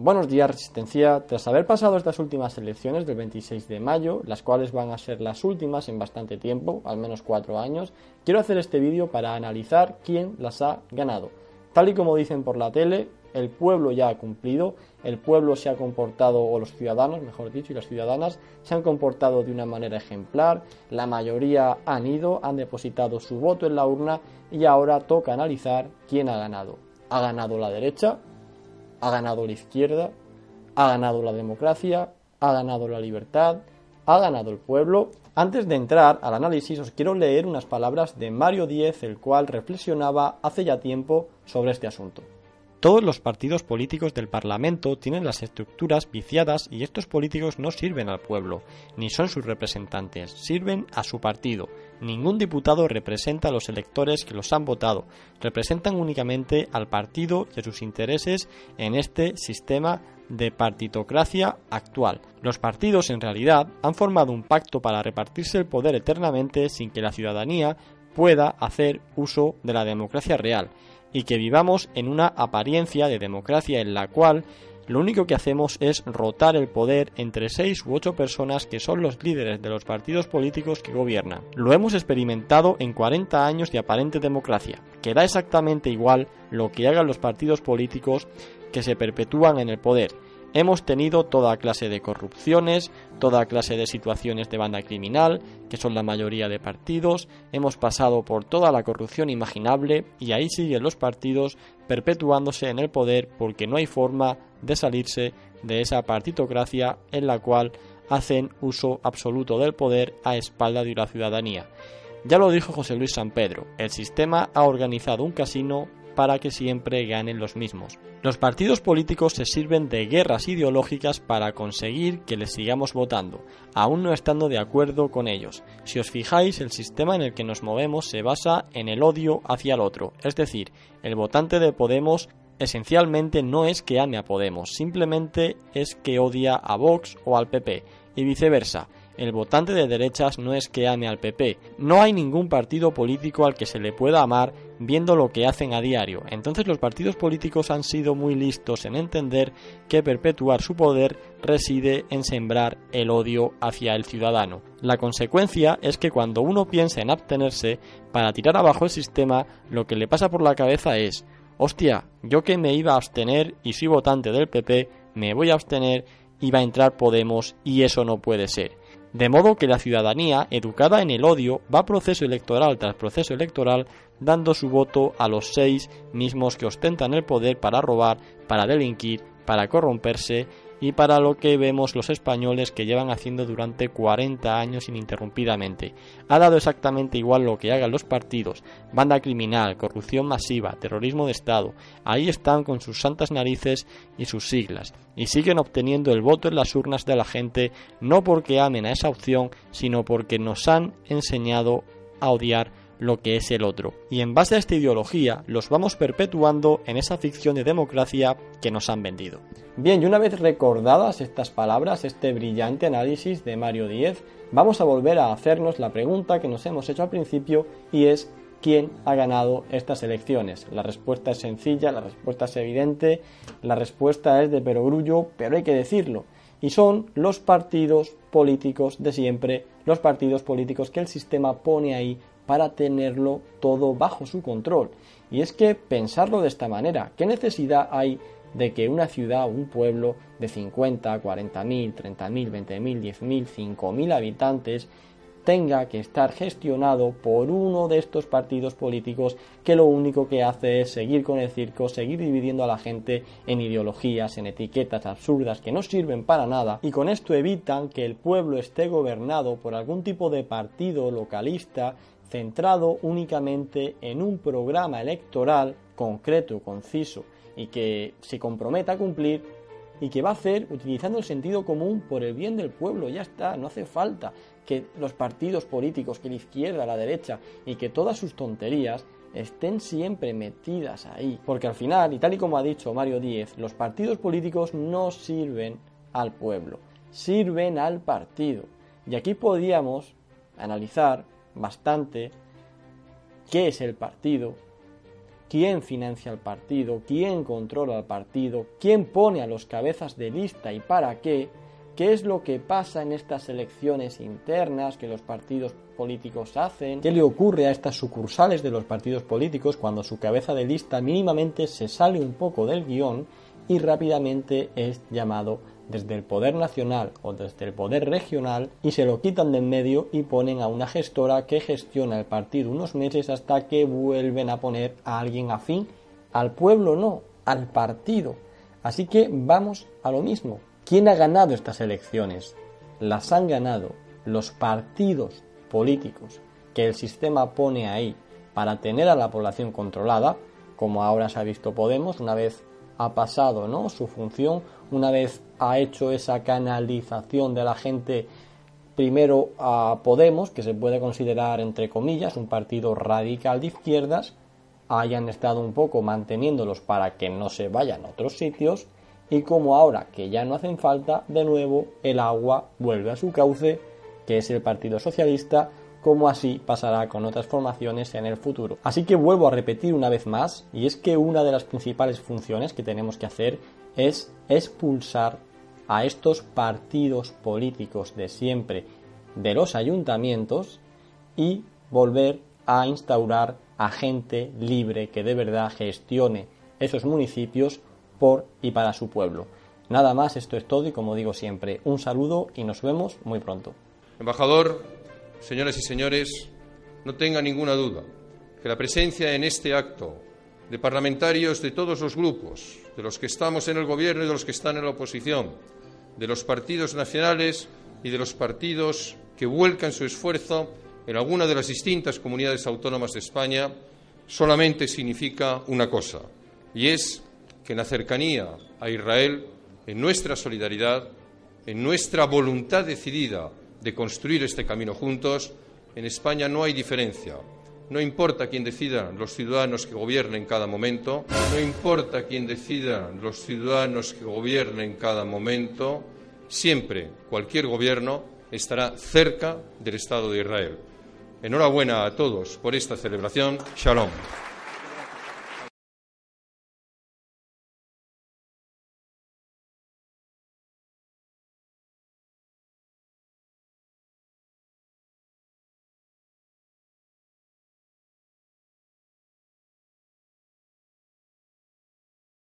Buenos días Resistencia. Tras haber pasado estas últimas elecciones del 26 de mayo, las cuales van a ser las últimas en bastante tiempo, al menos cuatro años, quiero hacer este vídeo para analizar quién las ha ganado. Tal y como dicen por la tele, el pueblo ya ha cumplido, el pueblo se ha comportado, o los ciudadanos, mejor dicho, y las ciudadanas se han comportado de una manera ejemplar, la mayoría han ido, han depositado su voto en la urna y ahora toca analizar quién ha ganado. ¿Ha ganado la derecha? Ha ganado la izquierda, ha ganado la democracia, ha ganado la libertad, ha ganado el pueblo. Antes de entrar al análisis os quiero leer unas palabras de Mario Díez, el cual reflexionaba hace ya tiempo sobre este asunto. Todos los partidos políticos del Parlamento tienen las estructuras viciadas y estos políticos no sirven al pueblo, ni son sus representantes, sirven a su partido. Ningún diputado representa a los electores que los han votado, representan únicamente al partido y a sus intereses en este sistema de partitocracia actual. Los partidos en realidad han formado un pacto para repartirse el poder eternamente sin que la ciudadanía pueda hacer uso de la democracia real y que vivamos en una apariencia de democracia en la cual lo único que hacemos es rotar el poder entre seis u ocho personas que son los líderes de los partidos políticos que gobiernan. Lo hemos experimentado en 40 años de aparente democracia, que da exactamente igual lo que hagan los partidos políticos que se perpetúan en el poder, Hemos tenido toda clase de corrupciones, toda clase de situaciones de banda criminal, que son la mayoría de partidos, hemos pasado por toda la corrupción imaginable y ahí siguen los partidos perpetuándose en el poder porque no hay forma de salirse de esa partitocracia en la cual hacen uso absoluto del poder a espalda de la ciudadanía. Ya lo dijo José Luis San Pedro, el sistema ha organizado un casino para que siempre ganen los mismos. Los partidos políticos se sirven de guerras ideológicas para conseguir que les sigamos votando, aún no estando de acuerdo con ellos. Si os fijáis, el sistema en el que nos movemos se basa en el odio hacia el otro, es decir, el votante de Podemos esencialmente no es que ame a Podemos, simplemente es que odia a Vox o al PP, y viceversa. El votante de derechas no es que ame al PP, no hay ningún partido político al que se le pueda amar viendo lo que hacen a diario. Entonces los partidos políticos han sido muy listos en entender que perpetuar su poder reside en sembrar el odio hacia el ciudadano. La consecuencia es que cuando uno piensa en abstenerse para tirar abajo el sistema, lo que le pasa por la cabeza es hostia, yo que me iba a abstener y soy votante del PP, me voy a abstener y va a entrar Podemos y eso no puede ser. De modo que la ciudadanía, educada en el odio, va proceso electoral tras proceso electoral dando su voto a los seis mismos que ostentan el poder para robar, para delinquir, para corromperse y para lo que vemos los españoles que llevan haciendo durante 40 años ininterrumpidamente. Ha dado exactamente igual lo que hagan los partidos, banda criminal, corrupción masiva, terrorismo de Estado, ahí están con sus santas narices y sus siglas, y siguen obteniendo el voto en las urnas de la gente no porque amen a esa opción, sino porque nos han enseñado a odiar lo que es el otro. Y en base a esta ideología los vamos perpetuando en esa ficción de democracia que nos han vendido. Bien, y una vez recordadas estas palabras, este brillante análisis de Mario Díez, vamos a volver a hacernos la pregunta que nos hemos hecho al principio y es ¿quién ha ganado estas elecciones? La respuesta es sencilla, la respuesta es evidente, la respuesta es de perogrullo, pero hay que decirlo. Y son los partidos políticos de siempre, los partidos políticos que el sistema pone ahí para tenerlo todo bajo su control. Y es que pensarlo de esta manera, ¿qué necesidad hay de que una ciudad un pueblo de 50, 40 mil, 30 mil, 20 mil, 10 mil, 5 mil habitantes tenga que estar gestionado por uno de estos partidos políticos que lo único que hace es seguir con el circo, seguir dividiendo a la gente en ideologías, en etiquetas absurdas que no sirven para nada y con esto evitan que el pueblo esté gobernado por algún tipo de partido localista centrado únicamente en un programa electoral concreto, conciso y que se comprometa a cumplir y que va a hacer utilizando el sentido común por el bien del pueblo. Ya está, no hace falta que los partidos políticos, que la izquierda, la derecha y que todas sus tonterías estén siempre metidas ahí. Porque al final, y tal y como ha dicho Mario Díez, los partidos políticos no sirven al pueblo, sirven al partido. Y aquí podríamos analizar bastante qué es el partido, quién financia el partido, quién controla el partido, quién pone a los cabezas de lista y para qué, qué es lo que pasa en estas elecciones internas que los partidos políticos hacen, qué le ocurre a estas sucursales de los partidos políticos cuando su cabeza de lista mínimamente se sale un poco del guion y rápidamente es llamado desde el poder nacional o desde el poder regional y se lo quitan de en medio y ponen a una gestora que gestiona el partido unos meses hasta que vuelven a poner a alguien afín al pueblo no, al partido. Así que vamos a lo mismo. ¿Quién ha ganado estas elecciones? Las han ganado los partidos políticos que el sistema pone ahí para tener a la población controlada, como ahora se ha visto Podemos, una vez ha pasado ¿no? su función, una vez ha hecho esa canalización de la gente primero a Podemos, que se puede considerar entre comillas un partido radical de izquierdas, hayan estado un poco manteniéndolos para que no se vayan a otros sitios y como ahora que ya no hacen falta, de nuevo el agua vuelve a su cauce, que es el Partido Socialista, como así pasará con otras formaciones en el futuro. Así que vuelvo a repetir una vez más, y es que una de las principales funciones que tenemos que hacer es expulsar a estos partidos políticos de siempre de los ayuntamientos y volver a instaurar a gente libre que de verdad gestione esos municipios por y para su pueblo. Nada más, esto es todo y como digo siempre, un saludo y nos vemos muy pronto. Embajador, señoras y señores, no tenga ninguna duda que la presencia en este acto de parlamentarios de todos los grupos, de los que estamos en el Gobierno y de los que están en la oposición, de los partidos nacionales y de los partidos que vuelcan su esfuerzo en alguna de las distintas comunidades autónomas de España, solamente significa una cosa, y es que en la cercanía a Israel, en nuestra solidaridad, en nuestra voluntad decidida de construir este camino juntos, en España no hay diferencia. No importa quién decida los ciudadanos que gobiernen cada momento, no importa quién decida los ciudadanos que gobiernen cada momento, siempre cualquier gobierno estará cerca del Estado de Israel. Enhorabuena a todos por esta celebración. Shalom.